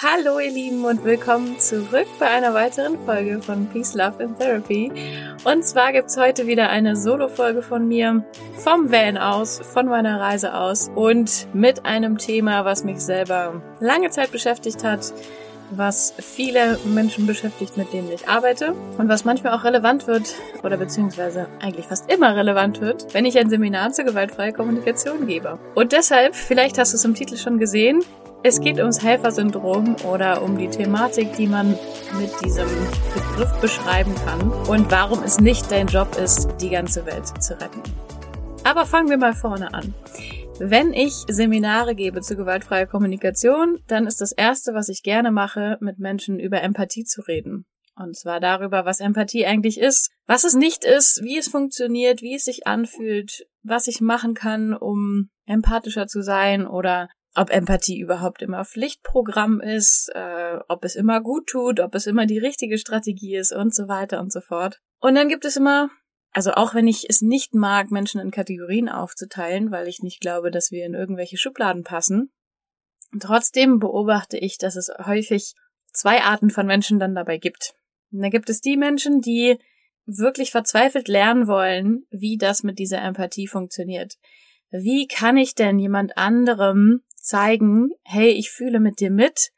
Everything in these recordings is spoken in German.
Hallo ihr Lieben und willkommen zurück bei einer weiteren Folge von Peace, Love and Therapy. Und zwar gibt's heute wieder eine Solo-Folge von mir vom Van aus, von meiner Reise aus und mit einem Thema, was mich selber lange Zeit beschäftigt hat, was viele Menschen beschäftigt, mit denen ich arbeite und was manchmal auch relevant wird oder beziehungsweise eigentlich fast immer relevant wird, wenn ich ein Seminar zur gewaltfreie Kommunikation gebe. Und deshalb, vielleicht hast du es im Titel schon gesehen, es geht ums Helfersyndrom oder um die Thematik, die man mit diesem Begriff beschreiben kann und warum es nicht dein Job ist, die ganze Welt zu retten. Aber fangen wir mal vorne an. Wenn ich Seminare gebe zu gewaltfreier Kommunikation, dann ist das Erste, was ich gerne mache, mit Menschen über Empathie zu reden. Und zwar darüber, was Empathie eigentlich ist, was es nicht ist, wie es funktioniert, wie es sich anfühlt, was ich machen kann, um empathischer zu sein oder ob Empathie überhaupt immer Pflichtprogramm ist, äh, ob es immer gut tut, ob es immer die richtige Strategie ist und so weiter und so fort. Und dann gibt es immer, also auch wenn ich es nicht mag, Menschen in Kategorien aufzuteilen, weil ich nicht glaube, dass wir in irgendwelche Schubladen passen, trotzdem beobachte ich, dass es häufig zwei Arten von Menschen dann dabei gibt. Und da gibt es die Menschen, die wirklich verzweifelt lernen wollen, wie das mit dieser Empathie funktioniert. Wie kann ich denn jemand anderem zeigen, hey, ich fühle mit dir mit.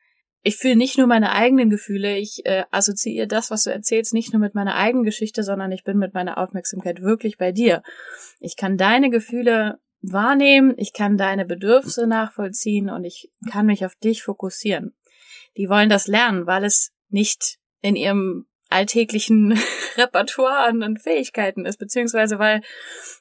Ich fühle nicht nur meine eigenen Gefühle, ich äh, assoziiere das, was du erzählst, nicht nur mit meiner eigenen Geschichte, sondern ich bin mit meiner Aufmerksamkeit wirklich bei dir. Ich kann deine Gefühle wahrnehmen, ich kann deine Bedürfnisse nachvollziehen und ich kann mich auf dich fokussieren. Die wollen das lernen, weil es nicht in ihrem alltäglichen Repertoire an, Fähigkeiten ist, beziehungsweise weil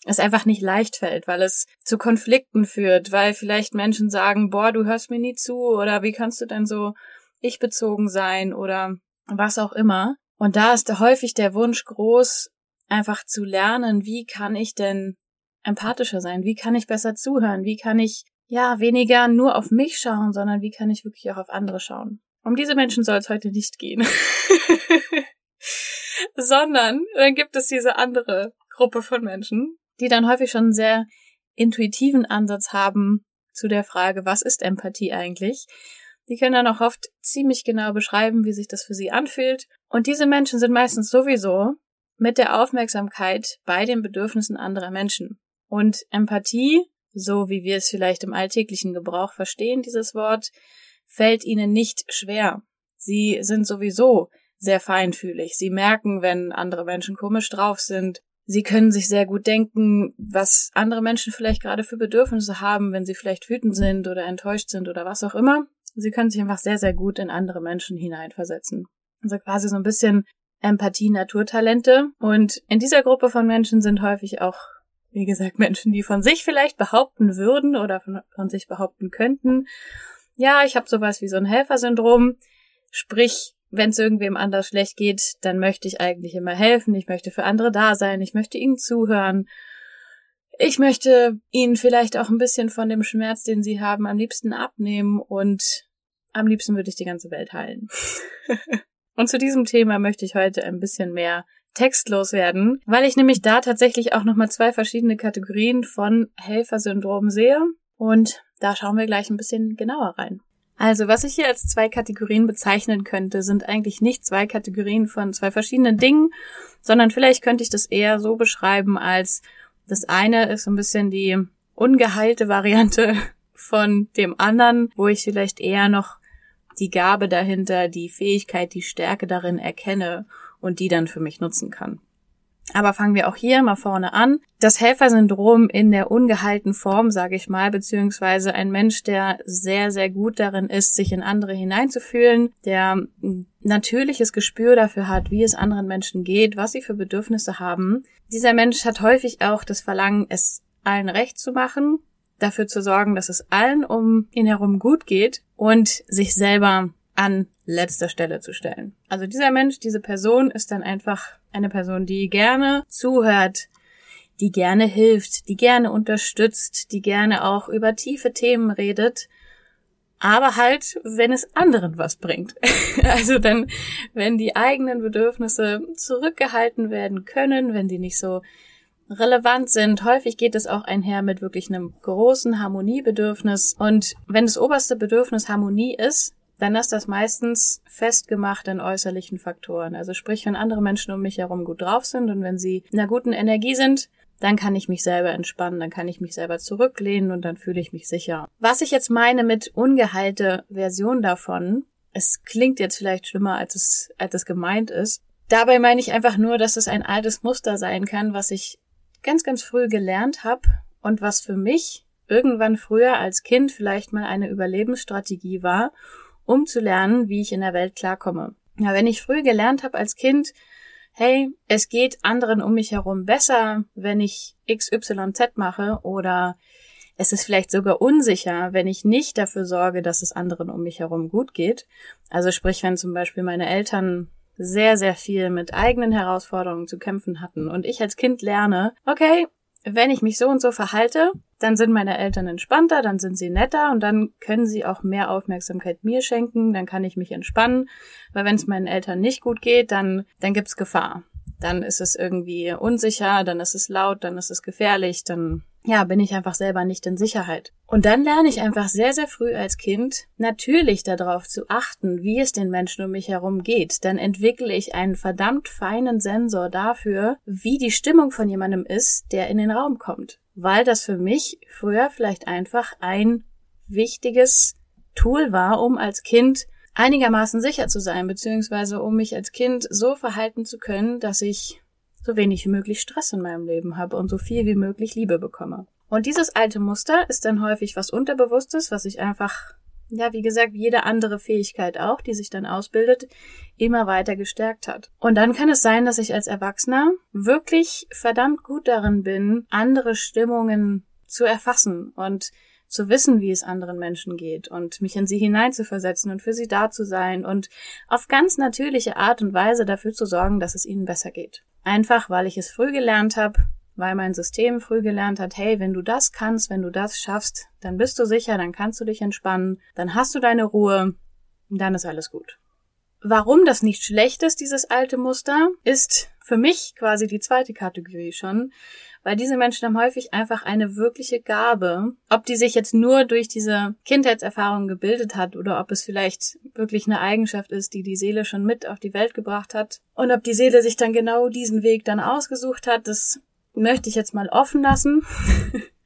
es einfach nicht leicht fällt, weil es zu Konflikten führt, weil vielleicht Menschen sagen, boah, du hörst mir nie zu oder wie kannst du denn so ich bezogen sein oder was auch immer. Und da ist häufig der Wunsch groß, einfach zu lernen, wie kann ich denn empathischer sein? Wie kann ich besser zuhören? Wie kann ich ja weniger nur auf mich schauen, sondern wie kann ich wirklich auch auf andere schauen? Um diese Menschen soll es heute nicht gehen. sondern dann gibt es diese andere Gruppe von Menschen, die dann häufig schon einen sehr intuitiven Ansatz haben zu der Frage, was ist Empathie eigentlich? Die können dann auch oft ziemlich genau beschreiben, wie sich das für sie anfühlt. Und diese Menschen sind meistens sowieso mit der Aufmerksamkeit bei den Bedürfnissen anderer Menschen. Und Empathie, so wie wir es vielleicht im alltäglichen Gebrauch verstehen, dieses Wort, fällt ihnen nicht schwer. Sie sind sowieso sehr feinfühlig. Sie merken, wenn andere Menschen komisch drauf sind. Sie können sich sehr gut denken, was andere Menschen vielleicht gerade für Bedürfnisse haben, wenn sie vielleicht wütend sind oder enttäuscht sind oder was auch immer. Sie können sich einfach sehr, sehr gut in andere Menschen hineinversetzen. Also quasi so ein bisschen Empathie, Naturtalente. Und in dieser Gruppe von Menschen sind häufig auch, wie gesagt, Menschen, die von sich vielleicht behaupten würden oder von, von sich behaupten könnten, ja, ich habe sowas wie so ein Helfersyndrom. Sprich, wenn es irgendwem anders schlecht geht, dann möchte ich eigentlich immer helfen, ich möchte für andere da sein, ich möchte ihnen zuhören. Ich möchte ihnen vielleicht auch ein bisschen von dem Schmerz, den sie haben, am liebsten abnehmen und am liebsten würde ich die ganze Welt heilen. und zu diesem Thema möchte ich heute ein bisschen mehr textlos werden, weil ich nämlich da tatsächlich auch nochmal zwei verschiedene Kategorien von Helfersyndrom sehe und da schauen wir gleich ein bisschen genauer rein. Also, was ich hier als zwei Kategorien bezeichnen könnte, sind eigentlich nicht zwei Kategorien von zwei verschiedenen Dingen, sondern vielleicht könnte ich das eher so beschreiben als das eine ist so ein bisschen die ungeheilte Variante von dem anderen, wo ich vielleicht eher noch die Gabe dahinter, die Fähigkeit, die Stärke darin erkenne und die dann für mich nutzen kann. Aber fangen wir auch hier mal vorne an. Das Helfersyndrom in der ungehalten Form, sage ich mal, beziehungsweise ein Mensch, der sehr, sehr gut darin ist, sich in andere hineinzufühlen, der ein natürliches Gespür dafür hat, wie es anderen Menschen geht, was sie für Bedürfnisse haben. Dieser Mensch hat häufig auch das Verlangen, es allen recht zu machen, dafür zu sorgen, dass es allen um ihn herum gut geht und sich selber an letzter Stelle zu stellen. Also dieser Mensch, diese Person ist dann einfach eine Person, die gerne zuhört, die gerne hilft, die gerne unterstützt, die gerne auch über tiefe Themen redet, aber halt, wenn es anderen was bringt. also dann, wenn die eigenen Bedürfnisse zurückgehalten werden können, wenn die nicht so relevant sind. Häufig geht es auch einher mit wirklich einem großen Harmoniebedürfnis. Und wenn das oberste Bedürfnis Harmonie ist, dann ist das meistens festgemacht in äußerlichen Faktoren. Also sprich, wenn andere Menschen um mich herum gut drauf sind und wenn sie in einer guten Energie sind, dann kann ich mich selber entspannen, dann kann ich mich selber zurücklehnen und dann fühle ich mich sicher. Was ich jetzt meine mit ungeheilte Version davon, es klingt jetzt vielleicht schlimmer, als es, als es gemeint ist. Dabei meine ich einfach nur, dass es ein altes Muster sein kann, was ich ganz, ganz früh gelernt habe und was für mich irgendwann früher als Kind vielleicht mal eine Überlebensstrategie war, um zu lernen, wie ich in der Welt klarkomme. Ja, wenn ich früh gelernt habe als Kind, hey, es geht anderen um mich herum besser, wenn ich XYZ mache oder es ist vielleicht sogar unsicher, wenn ich nicht dafür sorge, dass es anderen um mich herum gut geht. Also sprich, wenn zum Beispiel meine Eltern sehr, sehr viel mit eigenen Herausforderungen zu kämpfen hatten und ich als Kind lerne, okay, wenn ich mich so und so verhalte, dann sind meine Eltern entspannter, dann sind sie netter und dann können sie auch mehr Aufmerksamkeit mir schenken, dann kann ich mich entspannen, weil wenn es meinen Eltern nicht gut geht, dann, dann gibt's Gefahr. Dann ist es irgendwie unsicher, dann ist es laut, dann ist es gefährlich, dann ja, bin ich einfach selber nicht in Sicherheit. Und dann lerne ich einfach sehr, sehr früh als Kind natürlich darauf zu achten, wie es den Menschen um mich herum geht. Dann entwickle ich einen verdammt feinen Sensor dafür, wie die Stimmung von jemandem ist, der in den Raum kommt. Weil das für mich früher vielleicht einfach ein wichtiges Tool war, um als Kind einigermaßen sicher zu sein, beziehungsweise um mich als Kind so verhalten zu können, dass ich so wenig wie möglich Stress in meinem Leben habe und so viel wie möglich Liebe bekomme. Und dieses alte Muster ist dann häufig was Unterbewusstes, was sich einfach, ja, wie gesagt, jede andere Fähigkeit auch, die sich dann ausbildet, immer weiter gestärkt hat. Und dann kann es sein, dass ich als Erwachsener wirklich verdammt gut darin bin, andere Stimmungen zu erfassen und zu wissen, wie es anderen Menschen geht und mich in sie hineinzuversetzen und für sie da zu sein und auf ganz natürliche Art und Weise dafür zu sorgen, dass es ihnen besser geht. Einfach, weil ich es früh gelernt habe, weil mein System früh gelernt hat, hey, wenn du das kannst, wenn du das schaffst, dann bist du sicher, dann kannst du dich entspannen, dann hast du deine Ruhe, dann ist alles gut. Warum das nicht schlecht ist, dieses alte Muster, ist für mich quasi die zweite Kategorie schon, weil diese Menschen haben häufig einfach eine wirkliche Gabe. Ob die sich jetzt nur durch diese Kindheitserfahrung gebildet hat oder ob es vielleicht wirklich eine Eigenschaft ist, die die Seele schon mit auf die Welt gebracht hat und ob die Seele sich dann genau diesen Weg dann ausgesucht hat, das möchte ich jetzt mal offen lassen.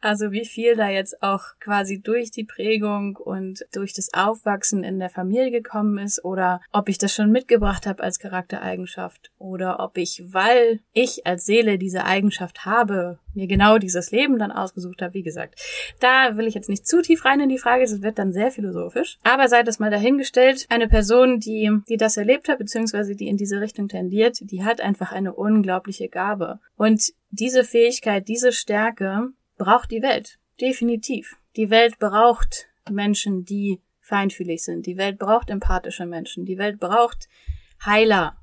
Also wie viel da jetzt auch quasi durch die Prägung und durch das Aufwachsen in der Familie gekommen ist oder ob ich das schon mitgebracht habe als Charaktereigenschaft oder ob ich, weil ich als Seele diese Eigenschaft habe, mir genau dieses Leben dann ausgesucht habe. Wie gesagt, da will ich jetzt nicht zu tief rein in die Frage, es wird dann sehr philosophisch. Aber sei das mal dahingestellt, eine Person, die, die das erlebt hat, beziehungsweise die in diese Richtung tendiert, die hat einfach eine unglaubliche Gabe. Und diese Fähigkeit, diese Stärke braucht die Welt. Definitiv. Die Welt braucht Menschen, die feinfühlig sind. Die Welt braucht empathische Menschen. Die Welt braucht Heiler.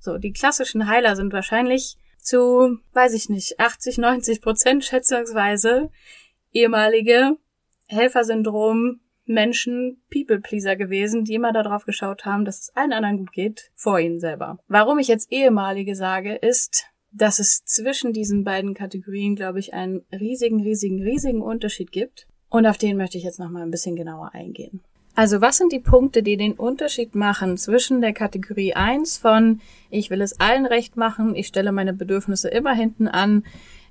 So, die klassischen Heiler sind wahrscheinlich zu, weiß ich nicht, 80, 90 Prozent schätzungsweise ehemalige Helfersyndrom Menschen, People-Pleaser gewesen, die immer darauf geschaut haben, dass es allen anderen gut geht, vor ihnen selber. Warum ich jetzt ehemalige sage, ist, dass es zwischen diesen beiden Kategorien, glaube ich, einen riesigen, riesigen, riesigen Unterschied gibt. Und auf den möchte ich jetzt nochmal ein bisschen genauer eingehen. Also was sind die Punkte, die den Unterschied machen zwischen der Kategorie 1 von ich will es allen recht machen, ich stelle meine Bedürfnisse immer hinten an,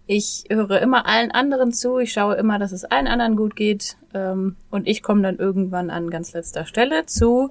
ich höre immer allen anderen zu, ich schaue immer, dass es allen anderen gut geht ähm, und ich komme dann irgendwann an ganz letzter Stelle zu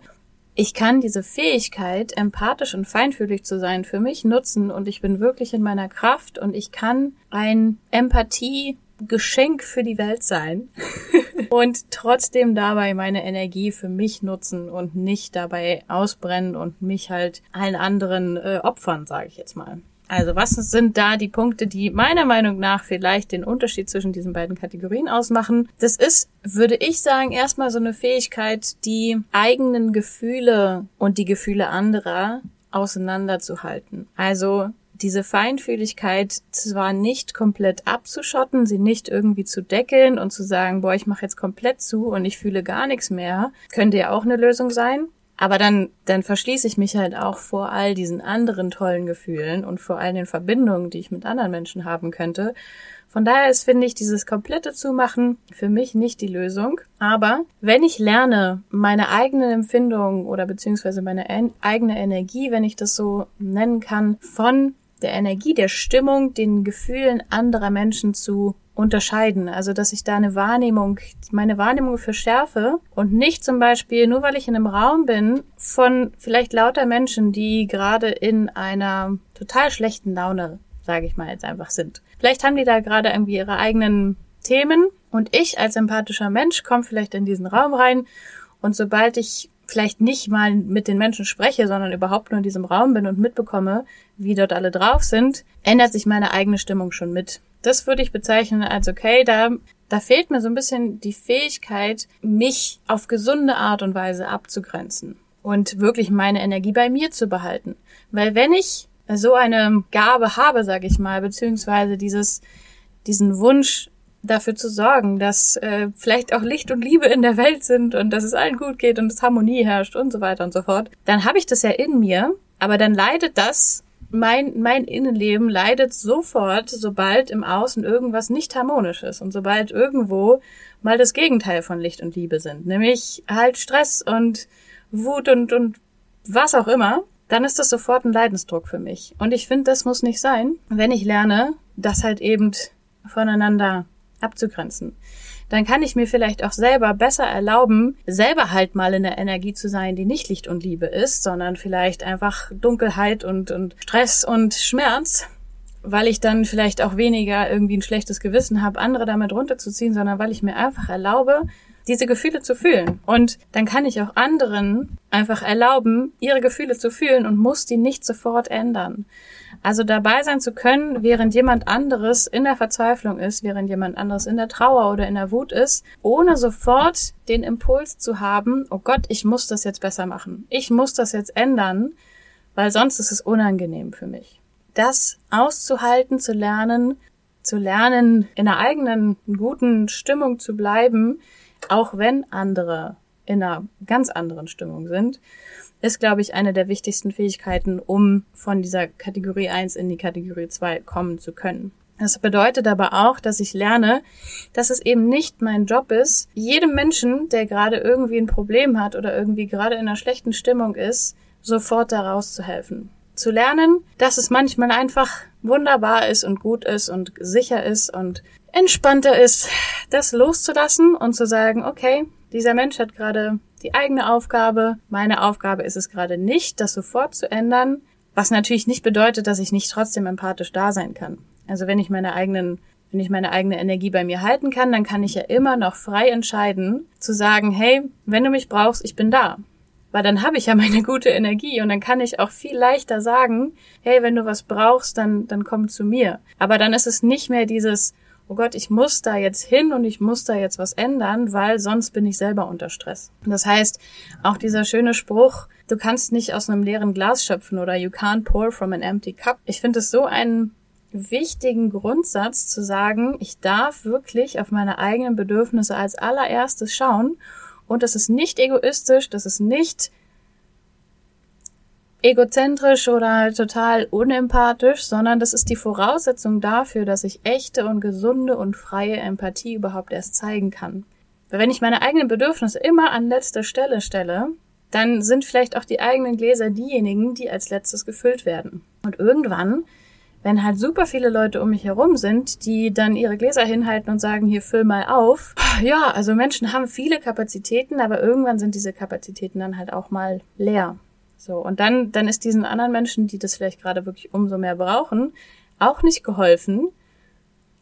ich kann diese Fähigkeit, empathisch und feinfühlig zu sein, für mich nutzen und ich bin wirklich in meiner Kraft und ich kann ein Empathie-Geschenk für die Welt sein und trotzdem dabei meine Energie für mich nutzen und nicht dabei ausbrennen und mich halt allen anderen äh, opfern, sage ich jetzt mal. Also was sind da die Punkte, die meiner Meinung nach vielleicht den Unterschied zwischen diesen beiden Kategorien ausmachen? Das ist, würde ich sagen, erstmal so eine Fähigkeit, die eigenen Gefühle und die Gefühle anderer auseinanderzuhalten. Also diese Feinfühligkeit zwar nicht komplett abzuschotten, sie nicht irgendwie zu deckeln und zu sagen, boah, ich mache jetzt komplett zu und ich fühle gar nichts mehr, könnte ja auch eine Lösung sein. Aber dann, dann verschließe ich mich halt auch vor all diesen anderen tollen Gefühlen und vor all den Verbindungen, die ich mit anderen Menschen haben könnte. Von daher ist, finde ich, dieses komplette Zumachen für mich nicht die Lösung. Aber wenn ich lerne, meine eigenen Empfindungen oder beziehungsweise meine eigene Energie, wenn ich das so nennen kann, von der Energie, der Stimmung, den Gefühlen anderer Menschen zu unterscheiden. Also, dass ich da eine Wahrnehmung, meine Wahrnehmung verschärfe und nicht zum Beispiel, nur weil ich in einem Raum bin, von vielleicht lauter Menschen, die gerade in einer total schlechten Laune, sage ich mal jetzt einfach sind. Vielleicht haben die da gerade irgendwie ihre eigenen Themen und ich als empathischer Mensch komme vielleicht in diesen Raum rein und sobald ich vielleicht nicht mal mit den Menschen spreche, sondern überhaupt nur in diesem Raum bin und mitbekomme, wie dort alle drauf sind, ändert sich meine eigene Stimmung schon mit. Das würde ich bezeichnen als okay, da, da fehlt mir so ein bisschen die Fähigkeit, mich auf gesunde Art und Weise abzugrenzen und wirklich meine Energie bei mir zu behalten. Weil wenn ich so eine Gabe habe, sag ich mal, beziehungsweise dieses, diesen Wunsch, dafür zu sorgen, dass äh, vielleicht auch Licht und Liebe in der Welt sind und dass es allen gut geht und dass Harmonie herrscht und so weiter und so fort, dann habe ich das ja in mir, aber dann leidet das, mein, mein Innenleben leidet sofort, sobald im Außen irgendwas nicht harmonisch ist und sobald irgendwo mal das Gegenteil von Licht und Liebe sind, nämlich halt Stress und Wut und, und was auch immer, dann ist das sofort ein Leidensdruck für mich. Und ich finde, das muss nicht sein, wenn ich lerne, das halt eben voneinander abzugrenzen. Dann kann ich mir vielleicht auch selber besser erlauben, selber halt mal in der Energie zu sein, die nicht Licht und Liebe ist, sondern vielleicht einfach Dunkelheit und, und Stress und Schmerz, weil ich dann vielleicht auch weniger irgendwie ein schlechtes Gewissen habe, andere damit runterzuziehen, sondern weil ich mir einfach erlaube, diese Gefühle zu fühlen. Und dann kann ich auch anderen einfach erlauben, ihre Gefühle zu fühlen und muss die nicht sofort ändern. Also dabei sein zu können, während jemand anderes in der Verzweiflung ist, während jemand anderes in der Trauer oder in der Wut ist, ohne sofort den Impuls zu haben, oh Gott, ich muss das jetzt besser machen. Ich muss das jetzt ändern, weil sonst ist es unangenehm für mich. Das auszuhalten, zu lernen, zu lernen, in einer eigenen guten Stimmung zu bleiben, auch wenn andere in einer ganz anderen Stimmung sind ist, glaube ich, eine der wichtigsten Fähigkeiten, um von dieser Kategorie 1 in die Kategorie 2 kommen zu können. Das bedeutet aber auch, dass ich lerne, dass es eben nicht mein Job ist, jedem Menschen, der gerade irgendwie ein Problem hat oder irgendwie gerade in einer schlechten Stimmung ist, sofort daraus zu helfen. Zu lernen, dass es manchmal einfach wunderbar ist und gut ist und sicher ist und entspannter ist, das loszulassen und zu sagen, okay, dieser Mensch hat gerade die eigene Aufgabe. Meine Aufgabe ist es gerade nicht, das sofort zu ändern, was natürlich nicht bedeutet, dass ich nicht trotzdem empathisch da sein kann. Also wenn ich meine eigenen wenn ich meine eigene Energie bei mir halten kann, dann kann ich ja immer noch frei entscheiden, zu sagen, hey, wenn du mich brauchst, ich bin da. Weil dann habe ich ja meine gute Energie und dann kann ich auch viel leichter sagen, hey, wenn du was brauchst, dann, dann komm zu mir. Aber dann ist es nicht mehr dieses, oh Gott, ich muss da jetzt hin und ich muss da jetzt was ändern, weil sonst bin ich selber unter Stress. Das heißt, auch dieser schöne Spruch, du kannst nicht aus einem leeren Glas schöpfen oder you can't pour from an empty cup. Ich finde es so einen wichtigen Grundsatz zu sagen, ich darf wirklich auf meine eigenen Bedürfnisse als allererstes schauen und das ist nicht egoistisch, das ist nicht egozentrisch oder total unempathisch, sondern das ist die Voraussetzung dafür, dass ich echte und gesunde und freie Empathie überhaupt erst zeigen kann. Wenn ich meine eigenen Bedürfnisse immer an letzter Stelle stelle, dann sind vielleicht auch die eigenen Gläser diejenigen, die als letztes gefüllt werden. Und irgendwann, wenn halt super viele Leute um mich herum sind, die dann ihre Gläser hinhalten und sagen, hier füll mal auf. Ja, also Menschen haben viele Kapazitäten, aber irgendwann sind diese Kapazitäten dann halt auch mal leer. So, und dann, dann ist diesen anderen Menschen, die das vielleicht gerade wirklich umso mehr brauchen, auch nicht geholfen.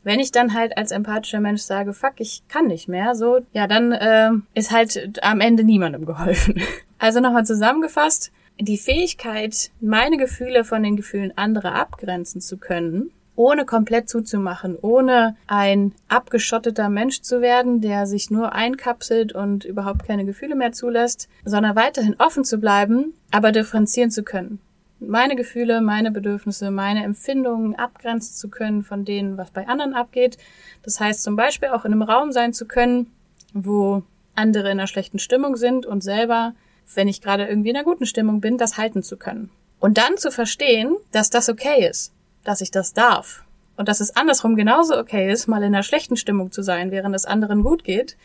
Wenn ich dann halt als empathischer Mensch sage, fuck, ich kann nicht mehr, so, ja, dann äh, ist halt am Ende niemandem geholfen. Also nochmal zusammengefasst, die Fähigkeit, meine Gefühle von den Gefühlen anderer abgrenzen zu können, ohne komplett zuzumachen, ohne ein abgeschotteter Mensch zu werden, der sich nur einkapselt und überhaupt keine Gefühle mehr zulässt, sondern weiterhin offen zu bleiben, aber differenzieren zu können. Meine Gefühle, meine Bedürfnisse, meine Empfindungen abgrenzen zu können von denen, was bei anderen abgeht. Das heißt zum Beispiel auch in einem Raum sein zu können, wo andere in einer schlechten Stimmung sind und selber wenn ich gerade irgendwie in einer guten Stimmung bin, das halten zu können. Und dann zu verstehen, dass das okay ist, dass ich das darf. Und dass es andersrum genauso okay ist, mal in einer schlechten Stimmung zu sein, während es anderen gut geht,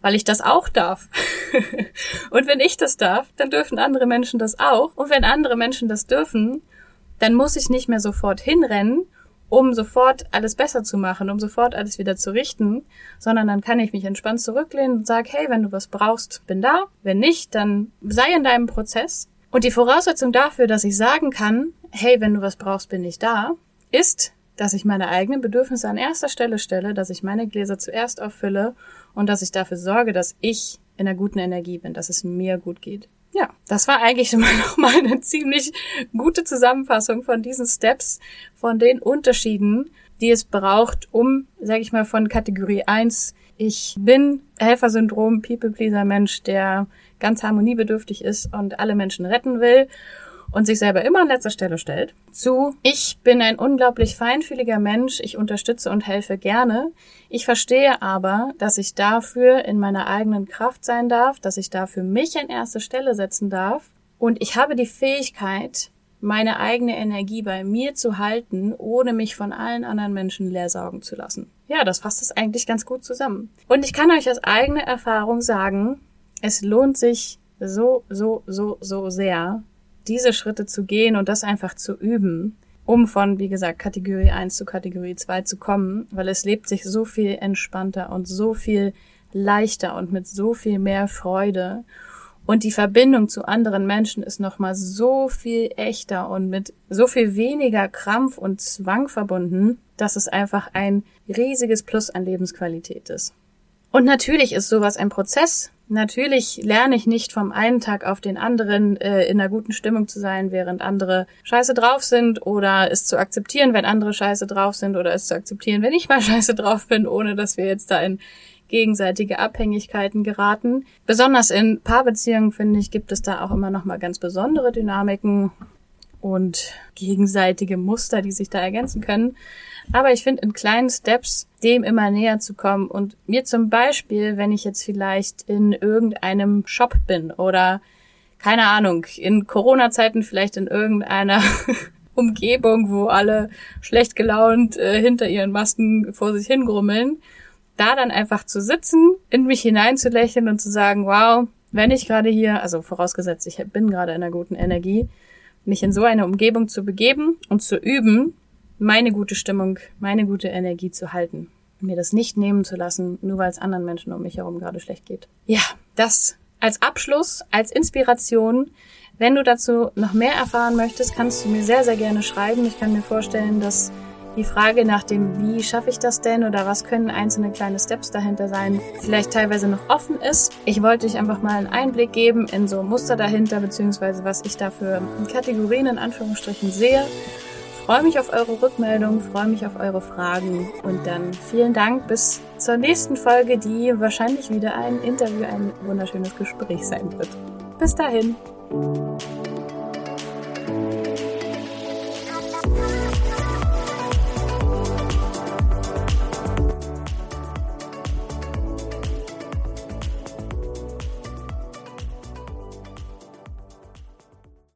weil ich das auch darf. und wenn ich das darf, dann dürfen andere Menschen das auch. Und wenn andere Menschen das dürfen, dann muss ich nicht mehr sofort hinrennen, um sofort alles besser zu machen, um sofort alles wieder zu richten, sondern dann kann ich mich entspannt zurücklehnen und sage, hey, wenn du was brauchst, bin da. Wenn nicht, dann sei in deinem Prozess. Und die Voraussetzung dafür, dass ich sagen kann, hey, wenn du was brauchst, bin ich da, ist, dass ich meine eigenen Bedürfnisse an erster Stelle stelle, dass ich meine Gläser zuerst auffülle und dass ich dafür sorge, dass ich in einer guten Energie bin, dass es mir gut geht. Ja, das war eigentlich schon mal nochmal eine ziemlich gute Zusammenfassung von diesen Steps, von den Unterschieden, die es braucht, um, sage ich mal, von Kategorie 1, ich bin Helfersyndrom, People-Pleaser-Mensch, der ganz harmoniebedürftig ist und alle Menschen retten will und sich selber immer an letzter Stelle stellt, zu ich bin ein unglaublich feinfühliger Mensch, ich unterstütze und helfe gerne. Ich verstehe aber, dass ich dafür in meiner eigenen Kraft sein darf, dass ich dafür mich an erste Stelle setzen darf und ich habe die Fähigkeit, meine eigene Energie bei mir zu halten, ohne mich von allen anderen Menschen leer saugen zu lassen. Ja, das fasst es eigentlich ganz gut zusammen. Und ich kann euch aus eigener Erfahrung sagen, es lohnt sich so, so, so, so sehr, diese Schritte zu gehen und das einfach zu üben, um von, wie gesagt, Kategorie 1 zu Kategorie 2 zu kommen, weil es lebt sich so viel entspannter und so viel leichter und mit so viel mehr Freude. Und die Verbindung zu anderen Menschen ist nochmal so viel echter und mit so viel weniger Krampf und Zwang verbunden, dass es einfach ein riesiges Plus an Lebensqualität ist. Und natürlich ist sowas ein Prozess, Natürlich lerne ich nicht vom einen Tag auf den anderen äh, in einer guten Stimmung zu sein, während andere scheiße drauf sind oder es zu akzeptieren, wenn andere scheiße drauf sind oder es zu akzeptieren, wenn ich mal scheiße drauf bin, ohne dass wir jetzt da in gegenseitige Abhängigkeiten geraten. Besonders in Paarbeziehungen, finde ich, gibt es da auch immer noch mal ganz besondere Dynamiken und gegenseitige Muster, die sich da ergänzen können. Aber ich finde, in kleinen Steps dem immer näher zu kommen und mir zum Beispiel, wenn ich jetzt vielleicht in irgendeinem Shop bin oder keine Ahnung, in Corona-Zeiten vielleicht in irgendeiner Umgebung, wo alle schlecht gelaunt äh, hinter ihren Masken vor sich hingrummeln, da dann einfach zu sitzen, in mich hineinzulächeln und zu sagen, wow, wenn ich gerade hier, also vorausgesetzt, ich bin gerade in einer guten Energie, mich in so eine Umgebung zu begeben und zu üben, meine gute Stimmung, meine gute Energie zu halten. Mir das nicht nehmen zu lassen, nur weil es anderen Menschen um mich herum gerade schlecht geht. Ja, das als Abschluss, als Inspiration. Wenn du dazu noch mehr erfahren möchtest, kannst du mir sehr, sehr gerne schreiben. Ich kann mir vorstellen, dass die Frage nach dem, wie schaffe ich das denn oder was können einzelne kleine Steps dahinter sein, vielleicht teilweise noch offen ist. Ich wollte dich einfach mal einen Einblick geben in so Muster dahinter, beziehungsweise was ich da für Kategorien in Anführungsstrichen sehe freue mich auf eure Rückmeldungen, freue mich auf eure Fragen und dann vielen Dank bis zur nächsten Folge, die wahrscheinlich wieder ein Interview, ein wunderschönes Gespräch sein wird. Bis dahin.